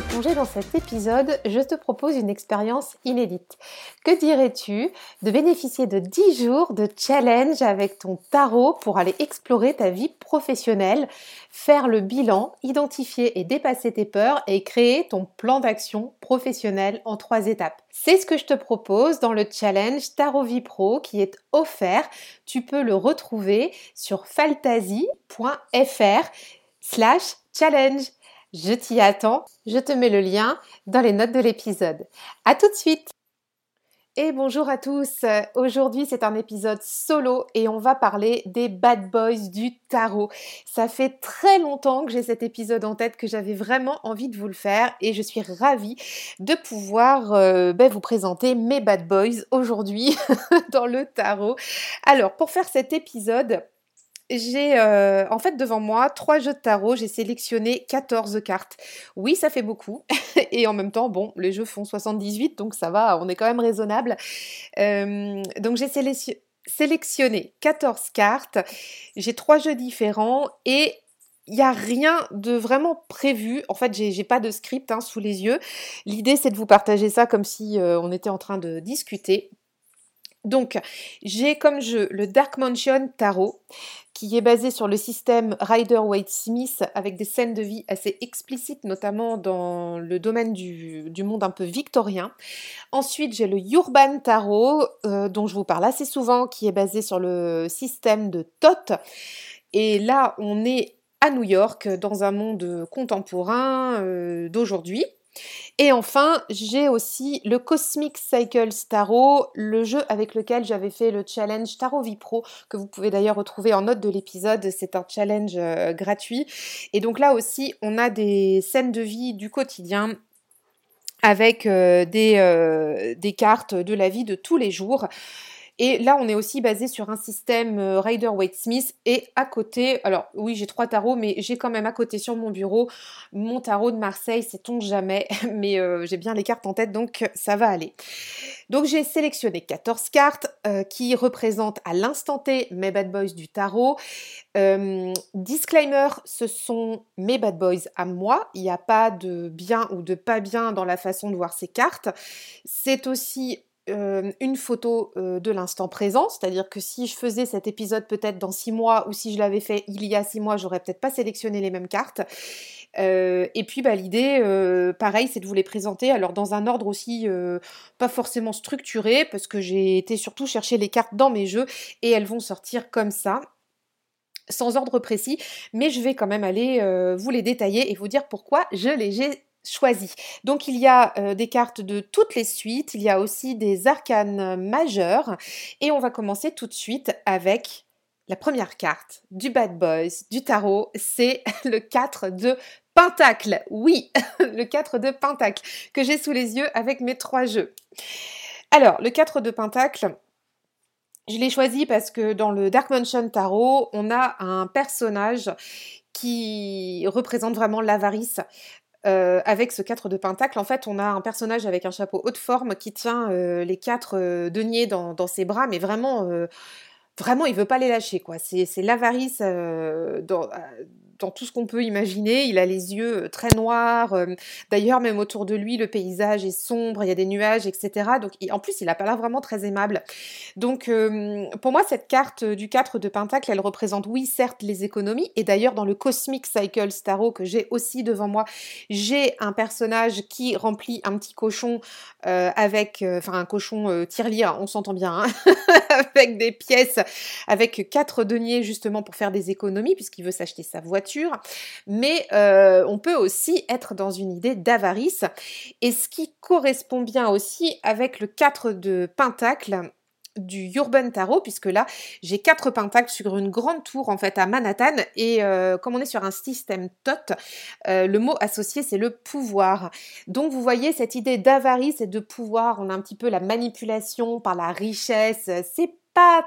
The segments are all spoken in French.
Plonger dans cet épisode, je te propose une expérience inédite. Que dirais-tu de bénéficier de 10 jours de challenge avec ton tarot pour aller explorer ta vie professionnelle, faire le bilan, identifier et dépasser tes peurs et créer ton plan d'action professionnel en trois étapes? C'est ce que je te propose dans le challenge Tarot Vie Pro qui est offert. Tu peux le retrouver sur fantasy.fr slash challenge. Je t'y attends, je te mets le lien dans les notes de l'épisode. A tout de suite et bonjour à tous. Aujourd'hui, c'est un épisode solo et on va parler des bad boys du tarot. Ça fait très longtemps que j'ai cet épisode en tête, que j'avais vraiment envie de vous le faire et je suis ravie de pouvoir euh, ben, vous présenter mes bad boys aujourd'hui dans le tarot. Alors, pour faire cet épisode, j'ai euh, en fait devant moi trois jeux de tarot, j'ai sélectionné 14 cartes. Oui, ça fait beaucoup. Et en même temps, bon, les jeux font 78, donc ça va, on est quand même raisonnable. Euh, donc j'ai sélectionné 14 cartes, j'ai trois jeux différents et il n'y a rien de vraiment prévu. En fait, j'ai pas de script hein, sous les yeux. L'idée, c'est de vous partager ça comme si euh, on était en train de discuter. Donc, j'ai comme jeu le Dark Mansion Tarot, qui est basé sur le système Rider-Waite-Smith avec des scènes de vie assez explicites, notamment dans le domaine du, monde un peu victorien. Ensuite, j'ai le Urban Tarot, euh, dont je vous parle assez souvent, qui est basé sur le système de Thoth. Et là, on est à New York, dans un monde contemporain euh, d'aujourd'hui. Et enfin, j'ai aussi le Cosmic Cycle Tarot, le jeu avec lequel j'avais fait le challenge Tarot Vipro, que vous pouvez d'ailleurs retrouver en note de l'épisode. C'est un challenge euh, gratuit. Et donc là aussi, on a des scènes de vie du quotidien avec euh, euh, des cartes de la vie de tous les jours. Et là, on est aussi basé sur un système euh, Rider-Waite-Smith. Et à côté, alors oui, j'ai trois tarots, mais j'ai quand même à côté sur mon bureau mon tarot de Marseille, sait-on jamais, mais euh, j'ai bien les cartes en tête, donc ça va aller. Donc j'ai sélectionné 14 cartes euh, qui représentent à l'instant T mes bad boys du tarot. disclaimer, ce sont mes bad boys à moi. Il n'y a pas de bien ou de pas bien dans la façon de voir ces cartes. C'est aussi euh, une photo euh, de l'instant présent, c'est-à-dire que si je faisais cet épisode peut-être dans six mois ou si je l'avais fait il y a six mois, j'aurais peut-être pas sélectionné les mêmes cartes. Euh, et puis bah, l'idée, pareil, c'est de vous les présenter, alors dans un ordre aussi pas forcément structuré, parce que j'ai été surtout chercher les cartes dans mes jeux et elles vont sortir comme ça sans ordre précis, mais je vais quand même aller vous les détailler et vous dire pourquoi je les ai choisi. Donc il y a euh, des cartes de toutes les suites, il y a aussi des arcanes majeurs et on va commencer tout de suite avec la première carte du Bad Boys du tarot, c'est le 4 de Pentacle. Oui, le 4 de Pentacle que j'ai sous les yeux avec mes trois jeux. Alors, le 4 de Pentacle, je l'ai choisi parce que dans le Dark Mansion Tarot, on a un personnage qui représente vraiment l'avarice. Euh, avec ce 4 de pentacle, en fait, on a un personnage avec un chapeau haute forme qui tient euh, les quatre euh, deniers dans, ses bras, mais vraiment, vraiment, il veut pas les lâcher, quoi. C'est l'avarice dans tout ce qu'on peut imaginer. Il a les yeux euh, très noirs. Euh, d'ailleurs, même autour de lui, le paysage est sombre, il y a des nuages, etc. Donc, en plus, il n'a pas l'air vraiment très aimable. Donc, euh, pour moi, cette carte du 4 de Pentacle, elle représente, oui, certes, les économies. Et d'ailleurs, dans le Cosmic Cycle Starro que j'ai aussi devant moi, j'ai un personnage qui remplit un petit cochon avec, enfin, un cochon tirelire, on s'entend bien, hein, avec des pièces, avec quatre deniers justement pour faire des économies, puisqu'il veut s'acheter sa voiture mais euh, on peut aussi être dans une idée d'avarice. Et ce qui correspond bien aussi avec le 4 de Pentacle, du Urban Tarot, puisque là, j'ai quatre pentacles sur une grande tour, en fait, à Manhattan. Et euh, comme on est sur un système TOT, euh, le mot associé, c'est le pouvoir. Donc, vous voyez, cette idée d'avarice et de pouvoir, on a un petit peu la manipulation par la richesse. C'est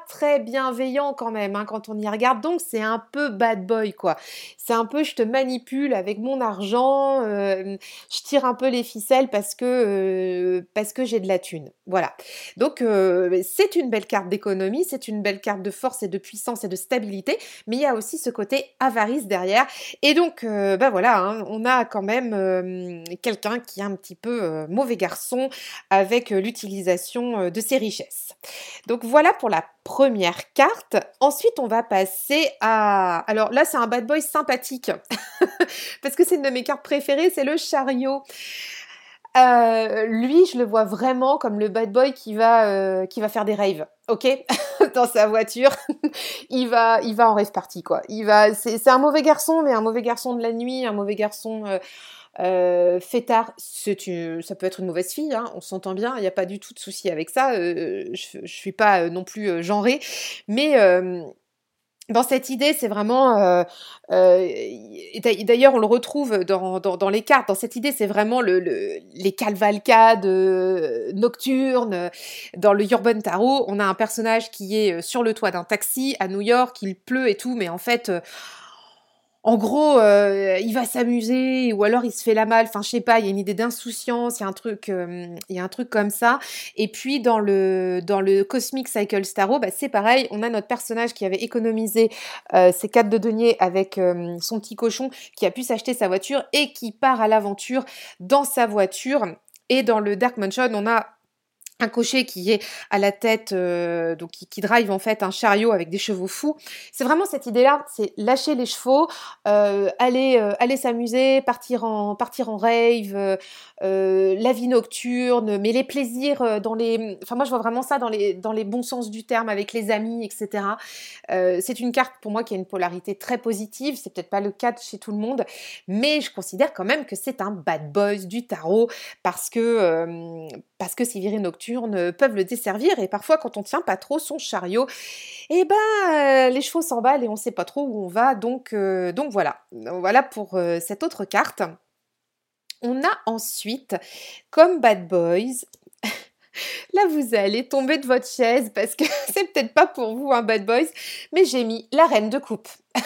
très bienveillant quand même hein, quand on y regarde. Donc c'est un peu bad boy quoi. C'est un peu je te manipule avec mon argent, euh, je tire un peu les ficelles parce que euh, parce que j'ai de la thune. Voilà. Donc euh, c'est une belle carte d'économie, c'est une belle carte de force et de puissance et de stabilité, mais il y a aussi ce côté avarice derrière. Et donc ben voilà, hein, on a quand même quelqu'un qui est un petit peu mauvais garçon avec l'utilisation de ses richesses. Donc voilà pour la première carte. Ensuite, on va passer à... Alors là, c'est un bad boy sympathique. Parce que c'est une de mes cartes préférées, c'est le chariot. Euh, lui, je le vois vraiment comme le bad boy qui va, euh, qui va faire des raves, ok, dans sa voiture. il va, il va en rave party quoi. Il va, c'est un mauvais garçon, mais un mauvais garçon de la nuit, un mauvais garçon. Euh, euh, ça peut être une mauvaise fille, hein, on s'entend bien, il n'y a pas du tout de souci avec ça. Euh, je ne suis pas euh, non plus euh, genrée, mais dans cette idée, c'est vraiment. D'ailleurs, on le retrouve dans, les cartes. Dans cette idée, c'est vraiment le, les cavalcades nocturnes. Dans le Urban Tarot, on a un personnage qui est sur le toit d'un taxi à New York, il pleut et tout, mais en fait en gros, euh, il va s'amuser ou alors il se fait la malle. Enfin, je sais pas. Il y a une idée d'insouciance. Il y a un truc, euh, y a un truc comme ça. Et puis dans le dans le Cosmic Cycle Starro, bah, c'est pareil. On a notre personnage qui avait économisé euh, ses quatre de deniers avec son petit cochon, qui a pu s'acheter sa voiture et qui part à l'aventure dans sa voiture. Et dans le Dark Mansion, on a un cocher qui est à la tête, euh, donc qui, drive en fait un chariot avec des chevaux fous. C'est vraiment cette idée-là, c'est lâcher les chevaux, euh, aller, euh, aller s'amuser, partir en, partir en rave, la vie nocturne, mais les plaisirs dans les... Enfin moi je vois vraiment ça dans les, dans les bons sens du terme, avec les amis, etc. c'est une carte pour moi qui a une polarité très positive, c'est peut-être pas le cas chez tout le monde, mais je considère quand même que c'est un bad boys du tarot parce que, parce que c'est viré nocturne peuvent le desservir et parfois quand on tient pas trop son chariot, eh ben euh, les chevaux s'emballent et on sait pas trop où on va. Donc, euh, donc voilà, voilà pour euh, cette autre carte. On a ensuite comme Bad Boys Là, vous allez tomber de votre chaise parce que c'est peut-être pas pour vous un bad boys, mais j'ai mis la reine de coupe.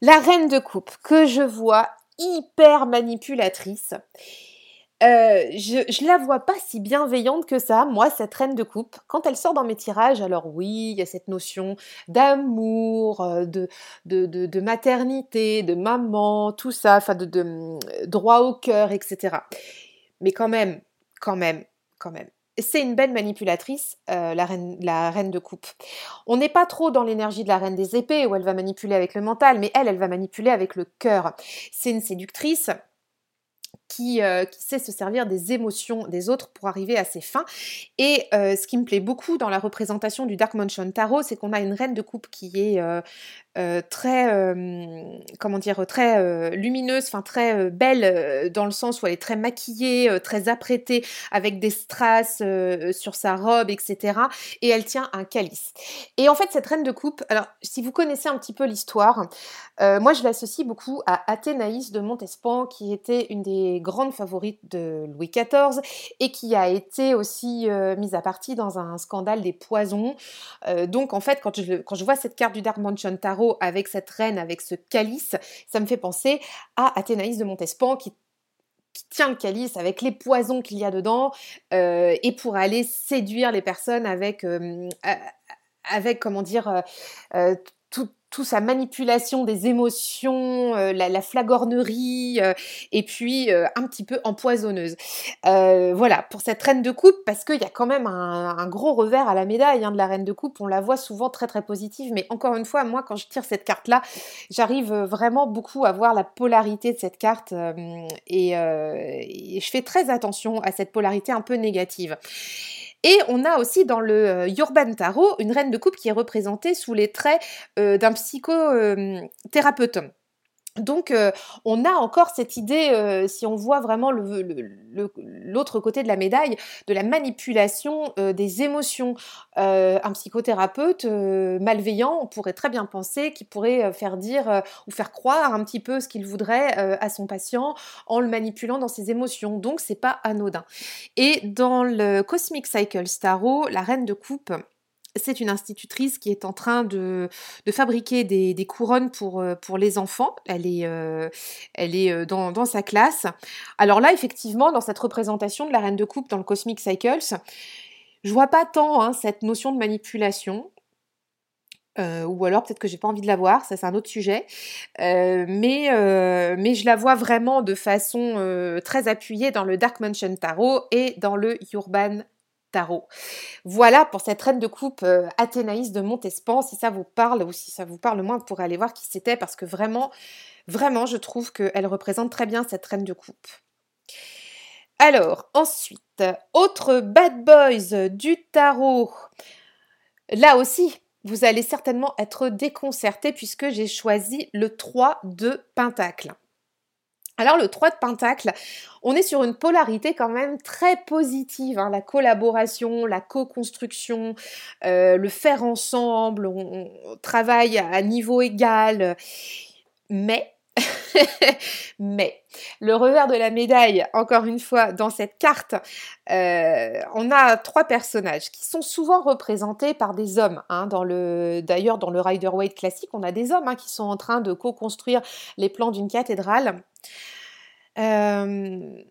la reine de coupe que je vois hyper manipulatrice euh, je, la vois pas si bienveillante que ça, moi, cette reine de coupe. Quand elle sort dans mes tirages, alors oui, il y a cette notion d'amour, euh, de, maternité, de maman, tout ça, enfin de, de, mm, droit au cœur, etc. Mais quand même, quand même, quand même. C'est une belle manipulatrice, euh, la, reine, la reine de coupe. On n'est pas trop dans l'énergie de la reine des épées, où elle va manipuler avec le mental, mais elle, elle va manipuler avec le cœur. C'est une séductrice, euh, qui, sait se servir des émotions des autres pour arriver à ses fins. Et euh, ce qui me plaît beaucoup dans la représentation du Dark Mansion Tarot, c'est qu'on a une reine de coupe qui est euh, très, comment dire, très lumineuse, enfin très belle dans le sens où elle est très maquillée, très apprêtée, avec des strass sur sa robe, etc. Et elle tient un calice. Et en fait, cette reine de coupe, alors si vous connaissez un petit peu l'histoire, moi je l'associe beaucoup à Athénaïs de Montespan, qui était une des grandes favorites de Louis XIV et qui a été aussi mise à partie dans un scandale des poisons. donc en fait, quand je, quand je vois cette carte du Dark Mansion Tarot, avec cette reine, avec ce calice, ça me fait penser à Athénaïs de Montespan qui tient le calice avec les poisons qu'il y a dedans euh, et pour aller séduire les personnes avec, euh, avec comment dire, euh, tout, tout sa manipulation des émotions, euh, la, flagornerie, euh, et puis euh, un petit peu empoisonneuse. voilà, pour cette reine de coupe, parce qu'il y a quand même un, gros revers à la médaille hein, de la reine de coupe, on la voit souvent très très positive, mais encore une fois, moi quand je tire cette carte-là, j'arrive vraiment beaucoup à voir la polarité de cette carte, et je fais très attention à cette polarité un peu négative. Et on a aussi dans le euh, Urban Tarot une reine de coupe qui est représentée sous les traits euh, d'un psychothérapeute. Donc, euh, on a encore cette idée, euh, si on voit vraiment l'autre côté de la médaille, de la manipulation euh, des émotions. un psychothérapeute malveillant, on pourrait très bien penser qu'il pourrait faire dire ou faire croire un petit peu ce qu'il voudrait à son patient en le manipulant dans ses émotions. Donc, c'est pas anodin. Et dans le Cosmic Cycle Starro, la reine de coupe, c'est une institutrice qui est en train de, fabriquer des, couronnes pour, euh, les enfants. Elle est, euh, euh, dans, sa classe. Alors là, effectivement, dans cette représentation de la reine de coupe dans le Cosmic Cycles, je vois pas tant hein, cette notion de manipulation. ou alors peut-être que j'ai pas envie de la voir, ça c'est un autre sujet. mais, mais je la vois vraiment de façon très appuyée dans le Dark Mansion Tarot et dans le Urban tarot. Voilà pour cette reine de coupe euh, Athénaïs de Montespan. Si ça vous parle ou si ça vous parle moins, vous pourrez aller voir qui c'était parce que vraiment, vraiment, je trouve qu'elle représente très bien cette reine de coupe. Alors, ensuite, autre bad boys du tarot. Là aussi, vous allez certainement être déconcerté puisque j'ai choisi le 3 de Pentacle. Alors le 3 de Pentacle, on est sur une polarité quand même très positive, hein. la collaboration, la co-construction, euh, le faire ensemble, on, travaille à niveau égal, mais mais le revers de la médaille, encore une fois, dans cette carte, euh, on a trois personnages qui sont souvent représentés par des hommes. Hein, dans le, d'ailleurs, dans le Rider-Waite classique, on a des hommes hein, qui sont en train de co-construire les plans d'une cathédrale. Euh,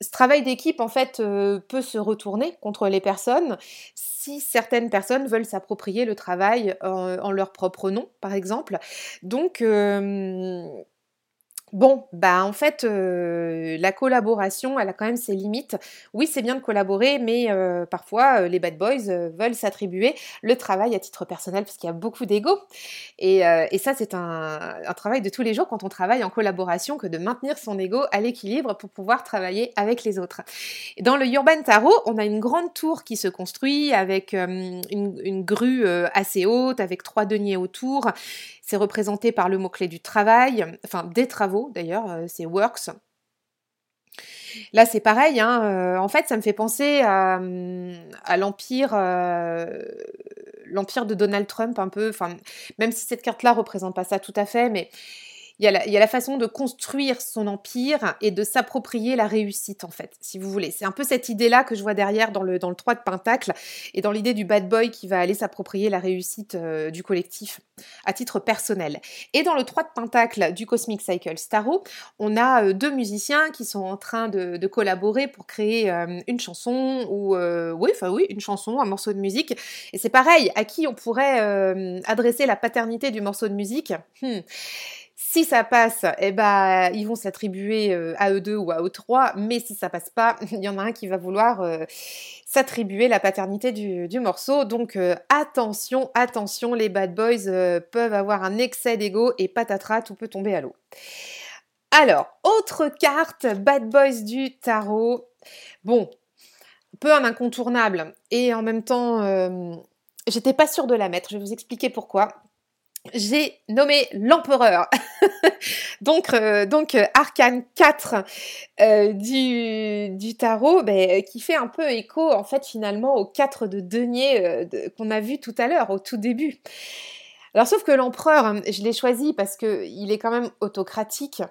ce travail d'équipe, en fait, euh, peut se retourner contre les personnes si certaines personnes veulent s'approprier le travail en, leur propre nom, par exemple. Donc, euh, Bon, bah en fait, euh, la collaboration, elle a quand même ses limites. Oui, c'est bien de collaborer, mais euh, parfois, euh, les bad boys veulent s'attribuer le travail à titre personnel parce qu'il y a beaucoup d'ego. Et, ça, c'est un, travail de tous les jours quand on travaille en collaboration que de maintenir son ego à l'équilibre pour pouvoir travailler avec les autres. Dans le Urban Tarot, on a une grande tour qui se construit avec une, une, grue assez haute, avec trois deniers autour. C'est représenté par le mot-clé du travail, enfin des travaux d'ailleurs, euh, c'est works. Là, c'est pareil. Hein, euh, en fait, ça me fait penser à, l'empire, euh, l'empire de Donald Trump un peu. Enfin, même si cette carte-là représente pas ça tout à fait, mais il y, a la, façon de construire son empire et de s'approprier la réussite, en fait, si vous voulez. C'est un peu cette idée-là que je vois derrière dans le, dans le 3 de Pentacle et dans l'idée du bad boy qui va aller s'approprier la réussite euh, du collectif à titre personnel. Et dans le 3 de Pentacle du Cosmic Cycle Starro, on a euh, deux musiciens qui sont en train de, collaborer pour créer euh, une chanson ou, oui, enfin oui, une chanson, un morceau de musique. Et c'est pareil, à qui on pourrait adresser la paternité du morceau de musique? Hmm. Si ça passe, eh ben, ils vont s'attribuer euh, à eux deux ou à eux trois, mais si ça passe pas, il y en a un qui va vouloir euh, s'attribuer la paternité du, morceau. Donc euh, attention, attention, les bad boys peuvent avoir un excès d'ego et patatras, tout peut tomber à l'eau. Alors, autre carte, bad boys du tarot. Bon, peu un incontournable et en même temps, j'étais pas sûre de la mettre. Je vais vous expliquer pourquoi j'ai nommé l'empereur. donc, euh, euh, arcane 4 euh, du, du, tarot, ben, qui fait un peu écho en fait finalement aux 4 de denier qu'on a vu tout à l'heure, au tout début. Alors sauf que l'empereur, je l'ai choisi parce qu'il est quand même autocratique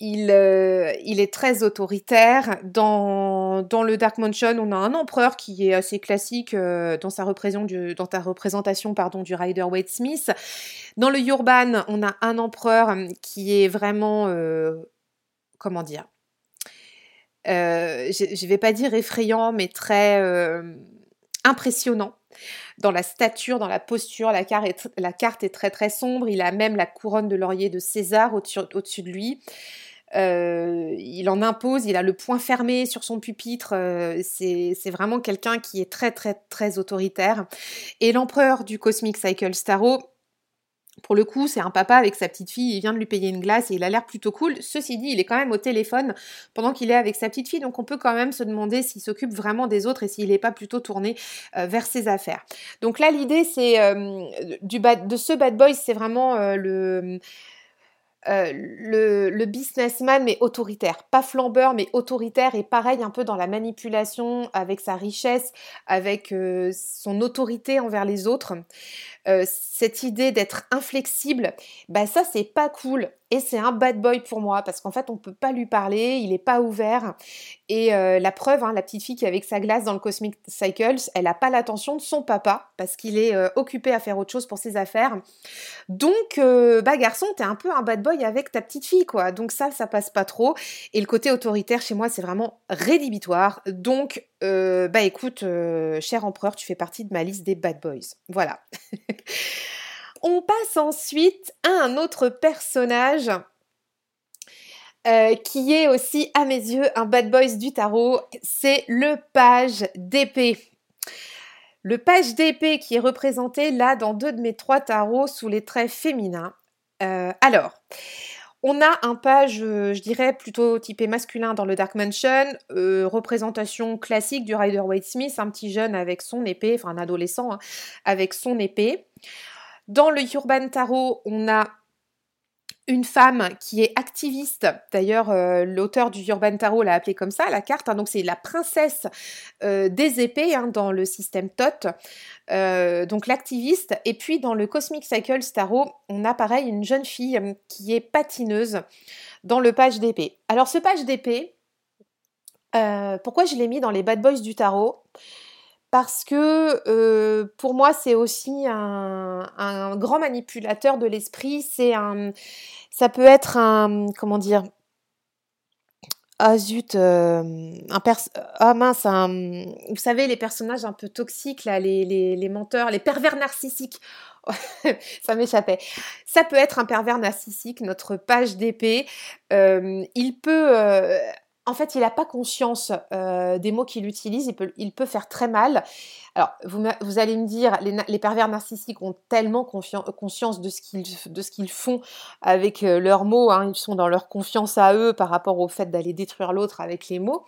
il, euh, il, est très autoritaire. Dans, le Dark Mansion, on a un empereur qui est assez classique euh, dans, sa ta représentation pardon, du Rider Waite Smith. Dans le Urban, on a un empereur qui est vraiment, euh, comment dire, je ne vais pas dire effrayant, mais très impressionnant dans la stature, dans la posture. La carte, est, très très sombre. Il a même la couronne de laurier de César au-dessus au de lui. Euh, il en impose, il a le poing fermé sur son pupitre, euh, c'est vraiment quelqu'un qui est très très très autoritaire. Et l'empereur du Cosmic Cycle Starro, pour le coup, c'est un papa avec sa petite fille, il vient de lui payer une glace et il a l'air plutôt cool. Ceci dit, il est quand même au téléphone pendant qu'il est avec sa petite fille, donc on peut quand même se demander s'il s'occupe vraiment des autres et s'il n'est pas plutôt tourné euh, vers ses affaires. Donc là, l'idée, c'est du de ce bad boy, c'est vraiment le le, businessman mais autoritaire, pas flambeur mais autoritaire. Et pareil un peu dans la manipulation avec sa richesse, avec son autorité envers les autres. cette idée d'être inflexible, bah ça c'est pas cool c'est un bad boy pour moi parce qu'en fait on peut pas lui parler, il est pas ouvert et la preuve, hein, la petite fille qui avec sa glace dans le Cosmic Cycles, elle a pas l'attention de son papa parce qu'il est occupé à faire autre chose pour ses affaires. Donc bah garçon, t'es un peu un bad boy avec ta petite fille quoi. Donc ça, ça passe pas trop. Et le côté autoritaire chez moi, c'est vraiment rédhibitoire. Donc bah écoute, cher empereur, tu fais partie de ma liste des bad boys. Voilà. On passe ensuite à un autre personnage euh, qui est aussi à mes yeux un bad boys du tarot, c'est le page d'épée. Le page d'épée qui est représenté là dans deux de mes trois tarots sous les traits féminins. Euh, alors, on a un page, euh, je dirais, plutôt typé masculin dans le Dark Mansion, représentation classique du Rider Waite Smith, un petit jeune avec son épée, enfin un adolescent hein, avec son épée. Dans le Urban Tarot, on a une femme qui est activiste. D'ailleurs, euh, l'auteur du Urban Tarot l'a appelée comme ça, la carte. Hein. donc, c'est la princesse euh, des épées hein, dans le système TOT. Euh, donc, l'activiste. Et puis, dans le Cosmic Cycles Tarot, on a pareil une jeune fille qui est patineuse dans le page d'épée. Alors, ce page d'épée, pourquoi je l'ai mis dans les bad boys du tarot? Parce que pour moi c'est aussi un, grand manipulateur de l'esprit. C'est un, ça peut être un, comment dire, ah zut, un ah mince, vous savez les personnages un peu toxiques les, les, menteurs, les pervers narcissiques. ça m'échappait. Ça peut être un pervers narcissique, notre page d'épée. Il peut en fait, il n'a pas conscience euh, des mots qu'il utilise, il peut, faire très mal. Alors, vous, allez me dire, les, pervers narcissiques ont tellement conscience de ce qu'ils font avec euh, leurs mots, hein, ils sont dans leur confiance à eux par rapport au fait d'aller détruire l'autre avec les mots.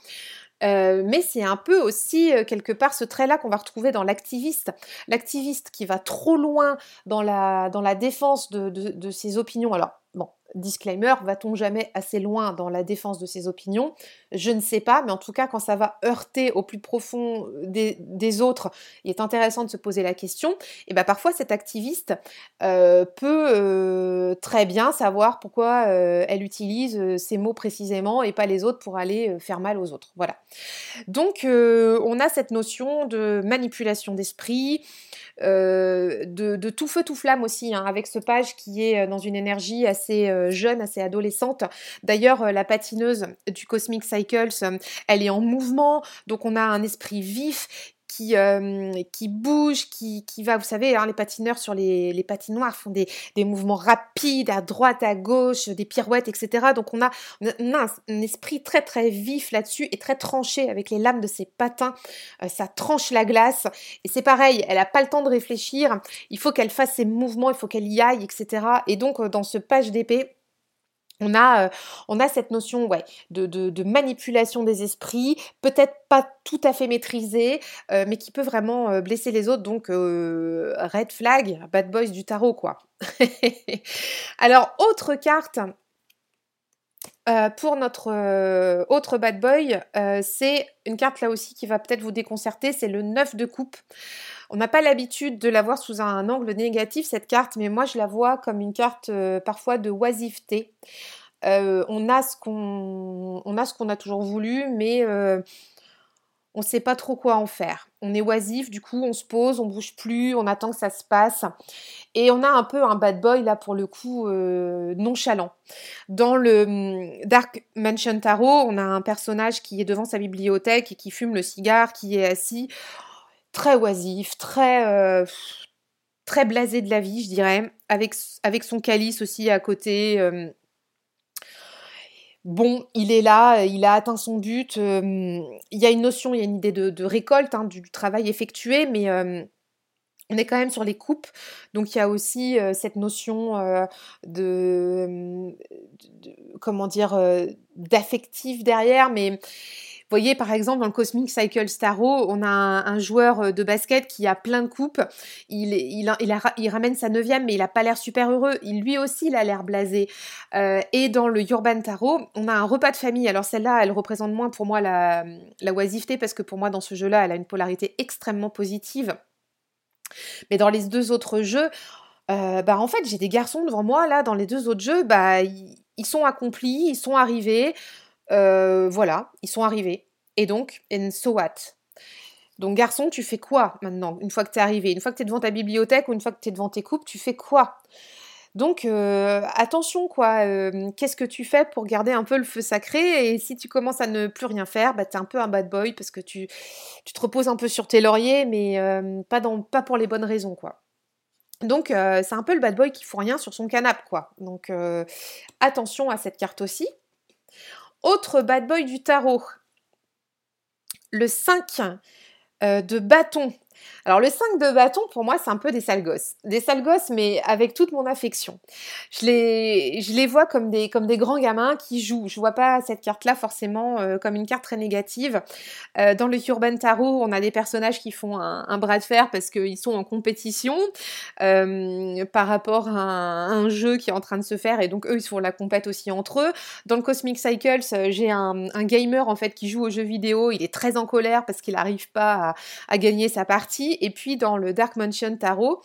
Euh, mais c'est un peu aussi quelque part ce trait-là qu'on va retrouver dans l'activiste. L'activiste qui va trop loin dans la, défense de, de, de ses opinions. Alors, bon, disclaimer, va-t-on jamais assez loin dans la défense de ses opinions? Je ne sais pas, mais en tout cas, quand ça va heurter au plus profond euh, des, autres, il est intéressant de se poser la question. Et bien parfois, cet activiste euh, peut euh, très bien savoir pourquoi elle utilise ces mots précisément et pas les autres pour aller faire mal aux autres. Voilà. Donc, on a cette notion de manipulation d'esprit, de, tout feu tout flamme aussi, hein, avec ce page qui est dans une énergie assez euh, jeune, assez adolescente. D'ailleurs, euh, la patineuse du Cosmic Cycles, euh, elle est en mouvement, donc on a un esprit vif qui, qui bouge, qui, va, vous savez, hein, les patineurs sur les, patinoires font des, mouvements rapides à droite, à gauche, des pirouettes, etc. Donc on a, on a un, esprit très très vif là-dessus et très tranché avec les lames de ses patins. ça tranche la glace. Et c'est pareil, elle n'a pas le temps de réfléchir. Il faut qu'elle fasse ses mouvements, il faut qu'elle y aille, etc. Et donc dans ce page d'épée, on a, euh, on a cette notion de, manipulation des esprits, peut-être pas tout à fait maîtrisée, euh, mais qui peut vraiment euh, blesser les autres. Donc, red flag, bad boys du tarot, quoi. Alors, autre carte pour notre autre bad boy, c'est une carte là aussi qui va peut-être vous déconcerter, c'est le 9 de coupe. On n'a pas l'habitude de la voir sous un angle négatif, cette carte, mais moi je la vois comme une carte euh, parfois de oisiveté. Euh, on a ce qu'on a toujours voulu, mais euh, on ne sait pas trop quoi en faire. On est oisif, du coup on se pose, on bouge plus, on attend que ça se passe. Et on a un peu un bad boy là pour le coup nonchalant. Dans le hum, Dark Mansion Tarot, on a un personnage qui est devant sa bibliothèque et qui fume le cigare, qui est assis très oisif, très, euh, très blasé de la vie, je dirais, avec, avec son calice aussi à côté. Bon, il est là, il a atteint son but. Il y a une notion, il y a une idée de, récolte hein, du travail effectué, mais on est quand même sur les coupes, donc il y a aussi cette notion de, comment dire, d'affectif derrière, mais voyez, par exemple, dans le Cosmic Cycle Tarot, on a un, joueur de basket qui a plein de coupes. Il, ramène sa neuvième, mais il n'a pas l'air super heureux. Il, lui aussi, il a l'air blasé. Euh, et dans le Urban Tarot, on a un repas de famille. Alors celle-là, elle représente moins pour moi la, la oisiveté, parce que pour moi, dans ce jeu-là, elle a une polarité extrêmement positive. Mais dans les deux autres jeux, euh, bah en fait, j'ai des garçons devant moi, là, dans les deux autres jeux, bah, ils, sont accomplis, ils sont arrivés. Euh, voilà, ils sont arrivés. Et donc, and so what? Donc garçon, tu fais quoi maintenant, une fois que tu es arrivé? Une fois que tu es devant ta bibliothèque ou une fois que tu es devant tes coupes, tu fais quoi? Donc euh, attention quoi, qu'est-ce que tu fais pour garder un peu le feu sacré? Et si tu commences à ne plus rien faire, bah t'es un peu un bad boy parce que tu, te reposes un peu sur tes lauriers mais pas, dans, pas pour les bonnes raisons quoi. Donc euh, c'est un peu le bad boy qui fout rien sur son canapé quoi. Donc euh, attention à cette carte aussi. Autre bad boy du tarot. Le 5 euh, de bâton. Alors le 5 de bâton, pour moi, c'est un peu des sales gosses. Des sales gosses, mais avec toute mon affection. Je les, je les vois comme des, comme des grands gamins qui jouent. Je vois pas cette carte-là forcément euh, comme une carte très négative. Euh, dans le Urban Tarot, on a des personnages qui font un, bras de fer parce qu'ils sont en compétition euh, par rapport à un, jeu qui est en train de se faire et donc eux, ils font la compète aussi entre eux. Dans le Cosmic Cycles, j'ai un, gamer en fait qui joue aux jeux vidéo. Il est très en colère parce qu'il n'arrive pas à gagner sa partie et puis dans le Dark Mansion Tarot,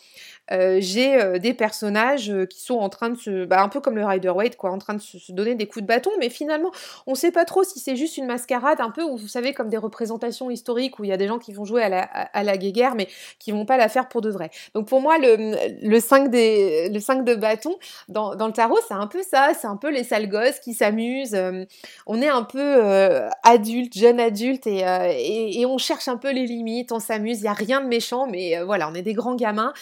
euh, j'ai euh, des personnages euh, qui sont en train de se, bah, un peu comme le Rider Waite, quoi, en train de se, donner des coups de bâton, mais finalement, on sait pas trop si c'est juste une mascarade, un peu, ou vous savez, comme des représentations historiques où il y a des gens qui vont jouer à la, guéguerre, mais qui vont pas la faire pour de vrai. Donc pour moi, le, le 5 des, le 5 de bâton dans, le tarot, c'est un peu ça, c'est un peu les sales gosses qui s'amusent. on est un peu adulte, jeune adulte, et, on cherche un peu les limites, on s'amuse. Il y a rien de méchant, mais voilà, on est des grands gamins.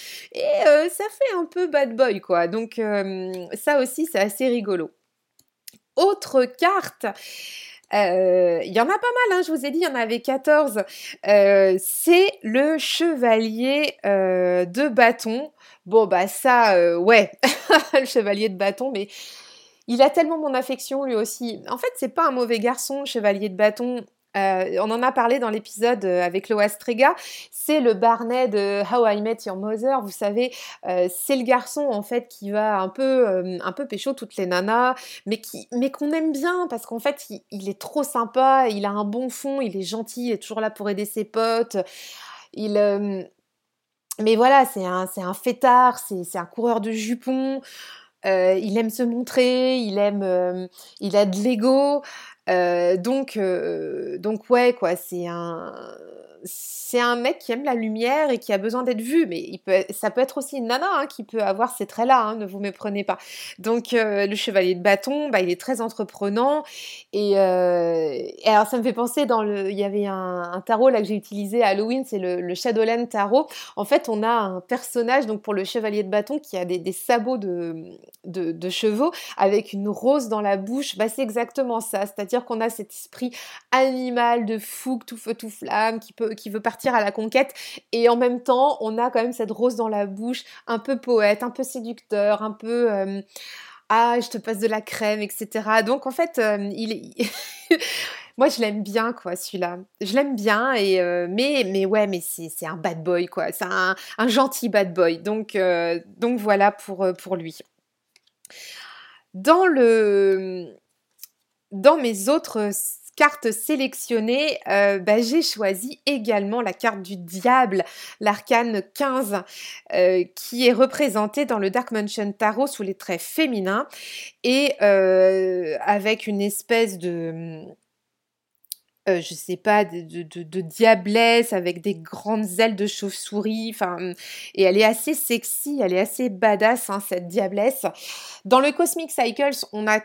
Euh, ça fait un peu bad boy, quoi. Donc euh, ça aussi, c'est assez rigolo. Autre carte. Euh, il y en a pas mal, hein, je vous ai dit, il y en avait 14. c'est le chevalier de bâton. Bon, bah ça, ouais, le chevalier de bâton, mais il a tellement mon affection lui aussi. En fait, c'est pas un mauvais garçon, chevalier de bâton. Euh, on en a parlé dans l'épisode euh, avec Loa Strega. C'est le Barnet de How I Met Your Mother. Vous savez, euh, c'est le garçon en fait qui va un peu, un peu pécho toutes les nanas, mais qui, mais qu'on aime bien parce qu'en fait, il, est trop sympa. Il a un bon fond. Il est gentil. Il est toujours là pour aider ses potes. Il mais voilà, c'est un, c'est un fêtard, c'est, un coureur de jupons. il aime se montrer, il aime, il a de l'ego. Euh, donc, euh, donc ouais, quoi, c'est un, c'est un mec qui aime la lumière et qui a besoin d'être vu, mais ça peut être aussi une nana hein, qui peut avoir ces traits-là, hein, ne vous méprenez pas. Donc euh, le chevalier de bâton, bah, il est très entreprenant et, alors ça me fait penser dans le, il y avait un, tarot là que j'ai utilisé à Halloween, c'est le, Shadowland tarot. En fait, on a un personnage donc pour le chevalier de bâton qui a des, sabots de, de, de, chevaux avec une rose dans la bouche. Bah c'est exactement ça, c'est-à-dire qu'on a cet esprit animal de fougue, tout feu, tout flamme, qui, peut, qui veut partir à la conquête. Et en même temps, on a quand même cette rose dans la bouche, un peu poète, un peu séducteur, un peu... Euh, ah, je te passe de la crème, etc. Donc en fait, euh, il est... Moi, je l'aime bien, quoi, celui-là. Je l'aime bien, et euh, mais, mais ouais, mais c'est un bad boy, quoi. C'est un, un, gentil bad boy. Donc, donc voilà pour, pour lui. Dans le, dans mes autres cartes sélectionnées, euh, bah, j'ai choisi également la carte du diable, l'arcane 15, euh, qui est représentée dans le Dark Mansion Tarot sous les traits féminins et euh, avec une espèce de euh, je sais pas, de, diablesse avec des grandes ailes de chauve-souris. Enfin, et elle est assez sexy, elle est assez badass, hein, cette diablesse. Dans le Cosmic Cycles, on a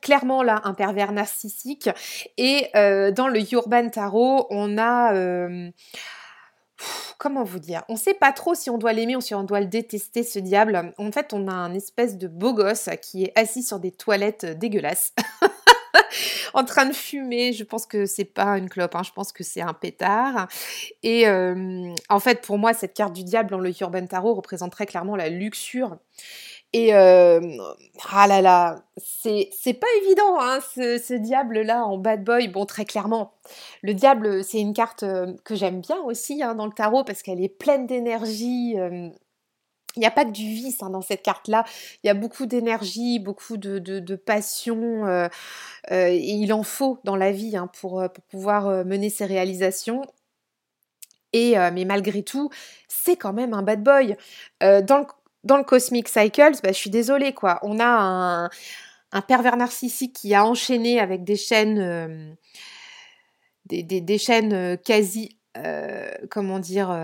clairement là un pervers narcissique. Et euh, dans le Urban Tarot, on a. Euh, comment vous dire On sait pas trop si on doit l'aimer ou si on doit le détester, ce diable. En fait, on a un espèce de beau gosse qui est assis sur des toilettes dégueulasses. en train de fumer. Je pense que c'est pas une clope, hein. je pense que c'est un pétard. Et en fait, pour moi, cette carte du diable dans le Urban Tarot représenterait clairement la luxure. Et ah là là, c'est pas évident, hein, ce, diable-là en bad boy. Bon, très clairement, le diable, c'est une carte que j'aime bien aussi hein, dans le tarot parce qu'elle est pleine d'énergie. Il n'y a pas que du vice hein, dans cette carte-là. Il y a beaucoup d'énergie, beaucoup de, passion. et il en faut dans la vie pour, pour, pouvoir mener ses réalisations. Et, mais malgré tout, c'est quand même un bad boy. dans le dans le Cosmic Cycles, bah, je suis désolée, quoi. On a un, un, pervers narcissique qui a enchaîné avec des chaînes, euh, des, des, chaînes euh, quasi euh, comment dire,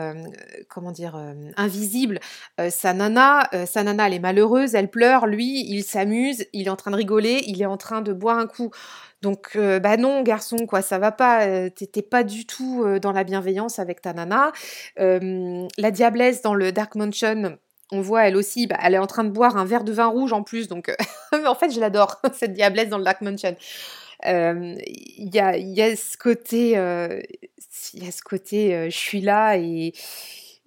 comment dire, invisible. sa nana, sa nana, elle est malheureuse, elle pleure, lui, il s'amuse, il est en train de rigoler, il est en train de boire un coup. Donc, bah non, garçon, quoi, ça va pas. T'étais pas du tout dans la bienveillance avec ta nana. la diablesse dans le Dark Mansion, on voit elle aussi, bah, elle est en train de boire un verre de vin rouge en plus, donc euh, en fait je l'adore, cette diablesse dans le Dark Mansion. Euh, il y, a, y, a, ce côté, euh, il y a ce côté, je suis là et,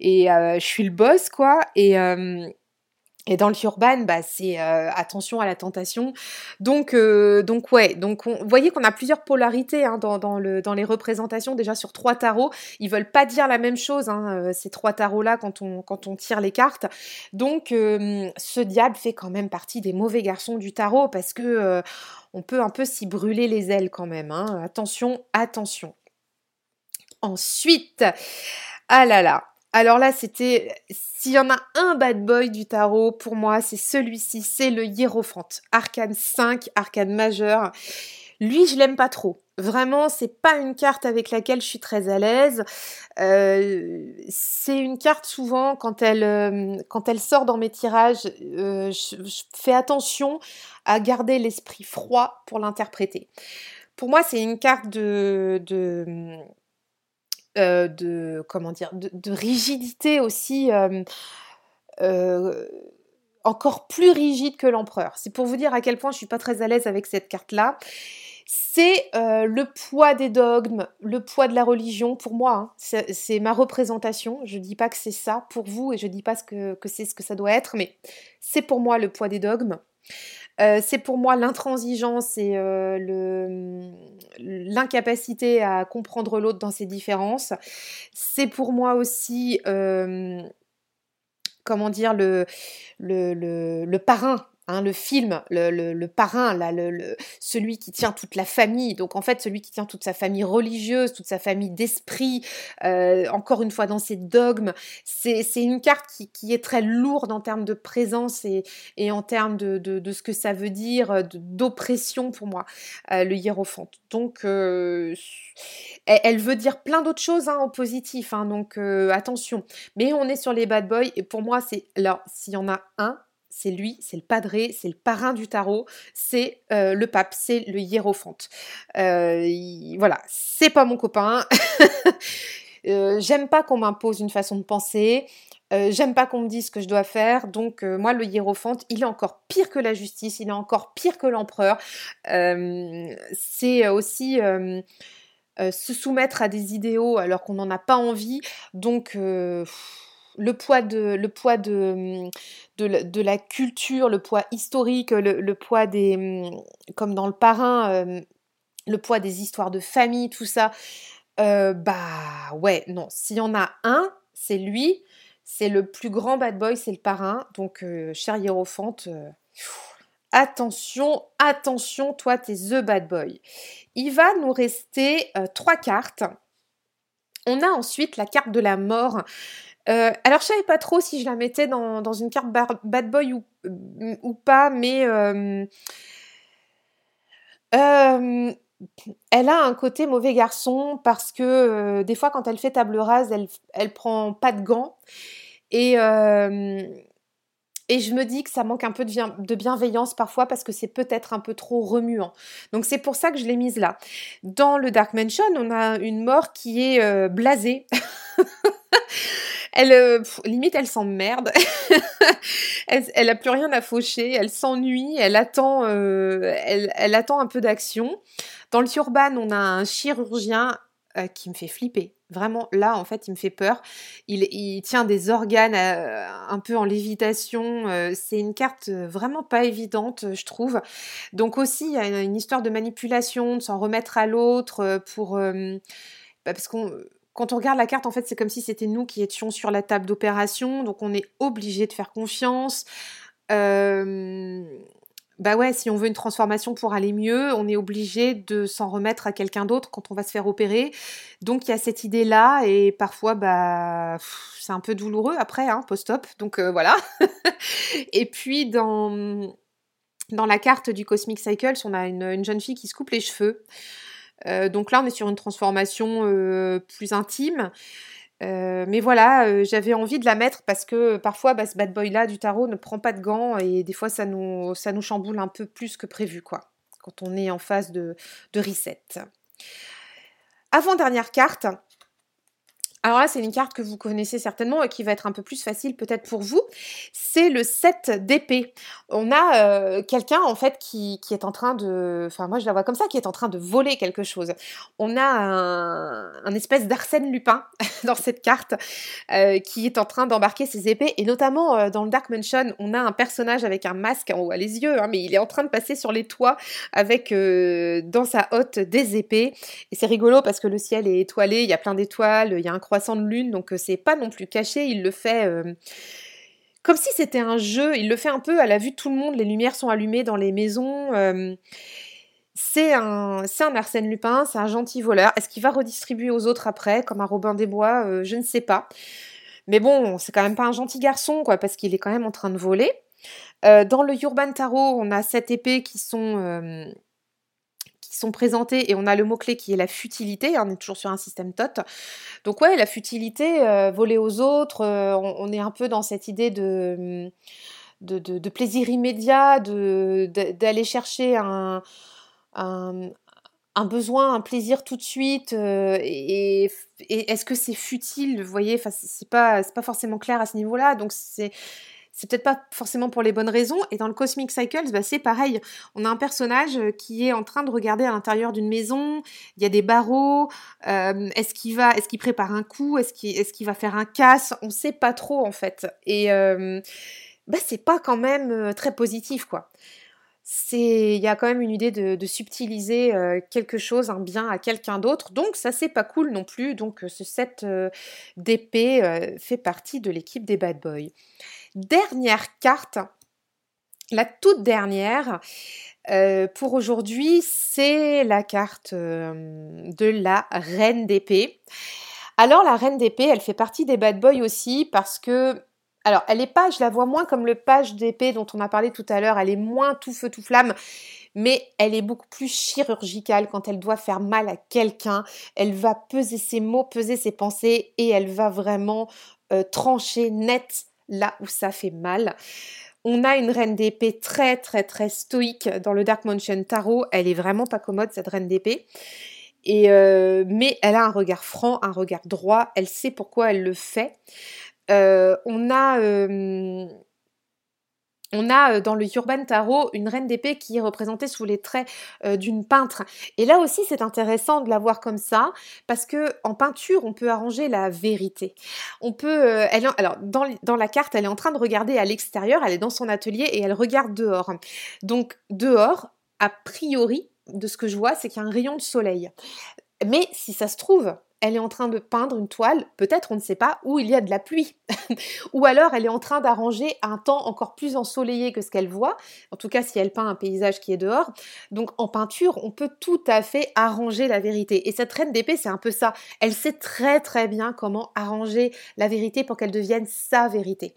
et je suis le boss quoi, et et dans le urban, bah, c'est euh, attention à la tentation. Donc, euh, donc ouais, donc vous voyez qu'on a plusieurs polarités hein, dans, dans, le, dans les représentations. Déjà sur trois tarots, ils veulent pas dire la même chose, hein, euh, ces trois tarots-là, quand on, quand on tire les cartes. Donc, ce diable fait quand même partie des mauvais garçons du tarot parce que on peut un peu s'y brûler les ailes quand même. Hein. Attention, attention. Ensuite, ah là là, alors là, c'était. S'il y en a un bad boy du tarot, pour moi, c'est celui-ci, c'est le Hiérophante. Arcane 5, arcane majeur. Lui, je l'aime pas trop. Vraiment, c'est pas une carte avec laquelle je suis très à l'aise. Euh, c'est une carte souvent quand elle euh, quand elle sort dans mes tirages, euh, je, fais attention à garder l'esprit froid pour l'interpréter. Pour moi, c'est une carte de, de euh, de comment dire de, rigidité aussi euh, euh, encore plus rigide que l'empereur. C'est pour vous dire à quel point je suis pas très à l'aise avec cette carte-là. C'est le poids des dogmes, le poids de la religion pour moi. Hein. C'est ma représentation. Je dis pas que c'est ça pour vous et je dis pas que, que c'est ce que ça doit être, mais c'est pour moi le poids des dogmes. Euh, c'est pour moi l'intransigeance et euh, l'incapacité à comprendre l'autre dans ses différences. C'est pour moi aussi, euh, comment dire, le, parrain Hein, le film, le, parrain, celui qui tient toute la famille, donc en fait celui qui tient toute sa famille religieuse, toute sa famille d'esprit, euh, encore une fois dans ses dogmes, c'est une carte qui, est très lourde en termes de présence et, en termes de, ce que ça veut dire, d'oppression pour moi, euh, le hiérophante. Donc euh, elle, veut dire plein d'autres choses hein, en positif, hein, donc attention. Mais on est sur les bad boys et pour moi c'est, alors s'il y en a un, c'est lui, c'est le padré, c'est le parrain du tarot, c'est euh, le pape, c'est le hiérophante. Euh, voilà, c'est pas mon copain. Euh, j'aime pas qu'on m'impose une façon de penser. J'aime pas qu'on me dise ce que je dois faire. Donc moi, le hiérophante, il est encore pire que la justice, il est encore pire que l'empereur. c'est aussi se soumettre à des idéaux alors qu'on n'en a pas envie. Donc le poids de la culture, le poids historique, le, poids des comme dans le parrain, euh, le poids des histoires de famille, tout ça. Euh, bah ouais, non. S'il y en a un, c'est lui. C'est le plus grand bad boy, c'est le parrain. Donc, euh, cher Hiérophante, attention, attention, toi, t'es the bad boy. Il va nous rester trois cartes. On a ensuite la carte de la mort. Euh, alors, je savais pas trop si je la mettais dans, une carte bad boy ou, ou pas, mais euh, euh, elle a un côté mauvais garçon parce que des fois, quand elle fait table rase, elle, elle prend pas de gants. Et, je me dis que ça manque un peu de bienveillance parfois parce que c'est peut-être un peu trop remuant. Donc c'est pour ça que je l'ai mise là. Dans le Dark Mansion, on a une mort qui est blasée. elle, euh, limite, elle s'emmerde. elle, elle a plus rien à faucher. Elle s'ennuie. Elle attend, euh, elle, attend un peu d'action. Dans le Turban, on a un chirurgien euh, qui me fait flipper. Vraiment, là, en fait, il me fait peur. Il, tient des organes un peu en lévitation. C'est une carte vraiment pas évidente, je trouve. Donc aussi, il y a une, histoire de manipulation, de s'en remettre à l'autre pour... Bah, parce qu'on quand on regarde la carte, en fait, c'est comme si c'était nous qui étions sur la table d'opération, donc on est obligé de faire confiance. Euh, bah ouais, si on veut une transformation pour aller mieux, on est obligé de s'en remettre à quelqu'un d'autre quand on va se faire opérer. Donc il y a cette idée-là et parfois bah c'est un peu douloureux après, hein, post-op. Donc euh, voilà. et puis dans dans la carte du Cosmic Cycles, on a une, jeune fille qui se coupe les cheveux. Euh, donc là, on est sur une transformation euh, plus intime. Euh, mais voilà, j'avais envie de la mettre parce que parfois, bah, ce bad boy-là du tarot ne prend pas de gants et des fois, ça nous, ça nous chamboule un peu plus que prévu, quoi, quand on est en phase de, de reset. Avant-dernière carte, alors là, c'est une carte que vous connaissez certainement et qui va être un peu plus facile peut-être pour vous. C'est le 7 d'épée. On a euh, quelqu'un en fait qui, est en train de... Enfin moi je la vois comme ça, qui est en train de voler quelque chose. On a un, espèce d'Arsène Lupin dans cette carte euh, qui est en train d'embarquer ses épées. Et notamment euh, dans le Dark Mansion, on a un personnage avec un masque, on voit les yeux, hein, mais il est en train de passer sur les toits avec dans sa hotte des épées. Et c'est rigolo parce que le ciel est étoilé, il y a plein d'étoiles, il y a un croissant de lune, donc euh, c'est pas non plus caché, il le fait euh, comme si c'était un jeu, il le fait un peu à la vue de tout le monde, les lumières sont allumées dans les maisons. Euh, c'est un, Arsène Lupin, c'est un gentil voleur. Est-ce qu'il va redistribuer aux autres après, comme un Robin des Bois Je ne sais pas. Mais bon, c'est quand même pas un gentil garçon, quoi, parce qu'il est quand même en train de voler. dans le Urban Tarot, on a sept épées qui sont sont présentés et on a le mot-clé qui est la futilité, hein, on est toujours sur un système TOT. Donc ouais, la futilité, euh, voler aux autres, euh, on, est un peu dans cette idée de, de, plaisir immédiat, d'aller chercher un, un, besoin, un plaisir tout de suite. Euh, et, est-ce que c'est futile Vous voyez, c'est pas, pas forcément clair à ce niveau-là. Donc c'est c'est peut-être pas forcément pour les bonnes raisons. Et dans le Cosmic Cycles, bah, c'est pareil. On a un personnage euh, qui est en train de regarder à l'intérieur d'une maison. Il y a des barreaux. Euh, est-ce qu'il va, est-ce qu'il prépare un coup? Est-ce qu'il, va faire un casse? On sait pas trop en fait. Et euh, bah, c'est pas quand même très positif quoi. C'est, il y a quand même une idée de, subtiliser quelque chose, un bien à quelqu'un d'autre. Donc ça c'est pas cool non plus. Donc ce set d'épée fait partie de l'équipe des bad boys. Dernière carte, la toute dernière euh, pour aujourd'hui, c'est la carte euh, de la reine d'épée. Alors la reine d'épée, elle fait partie des bad boys aussi parce que alors, elle est pas, je la vois moins comme le page d'épée dont on a parlé tout à l'heure, elle est moins tout feu tout flamme, mais elle est beaucoup plus chirurgicale quand elle doit faire mal à quelqu'un. Elle va peser ses mots, peser ses pensées et elle va vraiment euh, trancher net là où ça fait mal. On a une reine d'épée très très très stoïque dans le Dark Mansion Tarot. Elle est vraiment pas commode cette reine d'épée. Et euh, mais elle a un regard franc, un regard droit. Elle sait pourquoi elle le fait. Euh, on a euh, on a euh, dans le Urban Tarot une reine d'épée qui est représentée sous les traits euh, d'une peintre. Et là aussi, c'est intéressant de la voir comme ça parce que en peinture, on peut arranger la vérité. On peut, euh, alors dans, dans la carte, elle est en train de regarder à l'extérieur, elle est dans son atelier et elle regarde dehors. Donc dehors, a priori, de ce que je vois, c'est qu'il y a un rayon de soleil. Mais si ça se trouve, elle est en train de peindre une toile, peut-être on ne sait pas, où il y a de la pluie. Ou alors elle est en train d'arranger un temps encore plus ensoleillé que ce qu'elle voit, en tout cas si elle peint un paysage qui est dehors. Donc en peinture, on peut tout à fait arranger la vérité. Et cette reine d'épée, c'est un peu ça. Elle sait très très bien comment arranger la vérité pour qu'elle devienne sa vérité.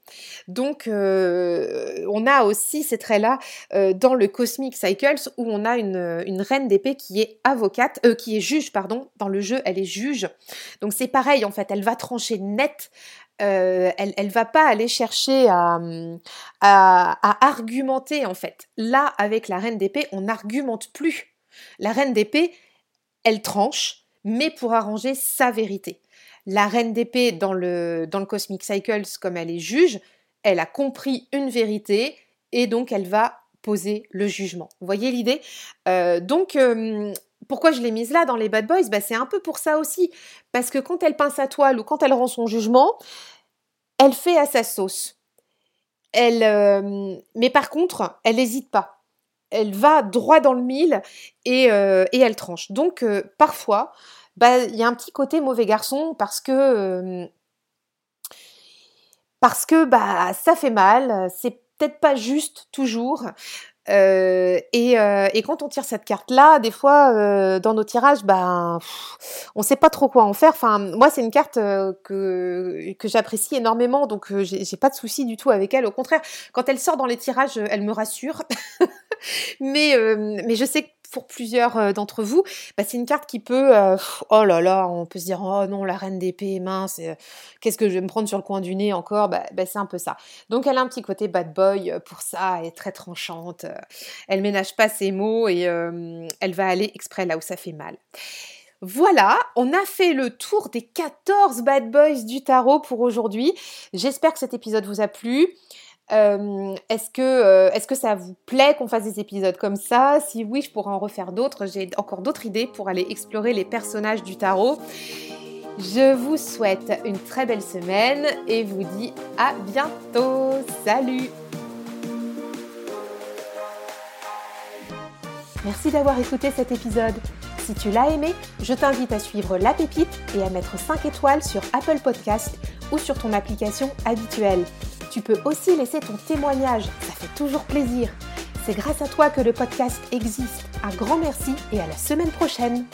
Donc euh, on a aussi ces traits-là euh, dans le Cosmic Cycles où on a une, reine d'épée qui est avocate, euh, qui est juge, pardon. Dans le jeu, elle est juge donc c'est pareil en fait, elle va trancher net. Euh, elle, elle va pas aller chercher à, à, argumenter en fait. Là, avec la reine d'épée, on n'argumente plus. La reine d'épée, elle tranche, mais pour arranger sa vérité. La reine d'épée dans le, dans le Cosmic Cycles, comme elle est juge, elle a compris une vérité et donc elle va poser le jugement. Vous voyez l'idée? Euh, Donc, euh, pourquoi je l'ai mise là dans les bad boys? Bah, C'est un peu pour ça aussi. Parce que quand elle pince sa toile ou quand elle rend son jugement, elle fait à sa sauce. Elle, euh, mais par contre, elle n'hésite pas. Elle va droit dans le mille et, euh, elle tranche. Donc euh, parfois, bah, il y a un petit côté mauvais garçon parce que parce que bah ça fait mal. C'est peut-être pas juste toujours. Euh, et, euh, et, quand on tire cette carte-là, des fois, euh, dans nos tirages, ben, on sait pas trop quoi en faire. Enfin, moi, c'est une carte que, que j'apprécie énormément, donc j'ai pas de souci du tout avec elle. Au contraire, quand elle sort dans les tirages, elle me rassure. mais, mais je sais que pour plusieurs euh, d'entre vous, bah, c'est une carte qui peut, euh, oh là là, on peut se dire, oh non, la reine d'épée, mince, euh, qu'est-ce que je vais me prendre sur le coin du nez encore? Bah, bah, C'est un peu ça. Donc elle a un petit côté bad boy pour ça, elle est très tranchante, elle ménage pas ses mots et elle va aller exprès là où ça fait mal. Voilà, on a fait le tour des 14 bad boys du tarot pour aujourd'hui. J'espère que cet épisode vous a plu. Euh, est-ce que, euh, est que ça vous plaît qu'on fasse des épisodes comme ça? Si oui, je pourrais en refaire d'autres. J'ai encore d'autres idées pour aller explorer les personnages du tarot. Je vous souhaite une très belle semaine et vous dis à bientôt. Salut Merci d'avoir écouté cet épisode. Si tu l'as aimé, je t'invite à suivre La Pépite et à mettre 5 étoiles sur Apple Podcast ou sur ton application habituelle. Tu peux aussi laisser ton témoignage, ça fait toujours plaisir. C'est grâce à toi que le podcast existe. Un grand merci et à la semaine prochaine.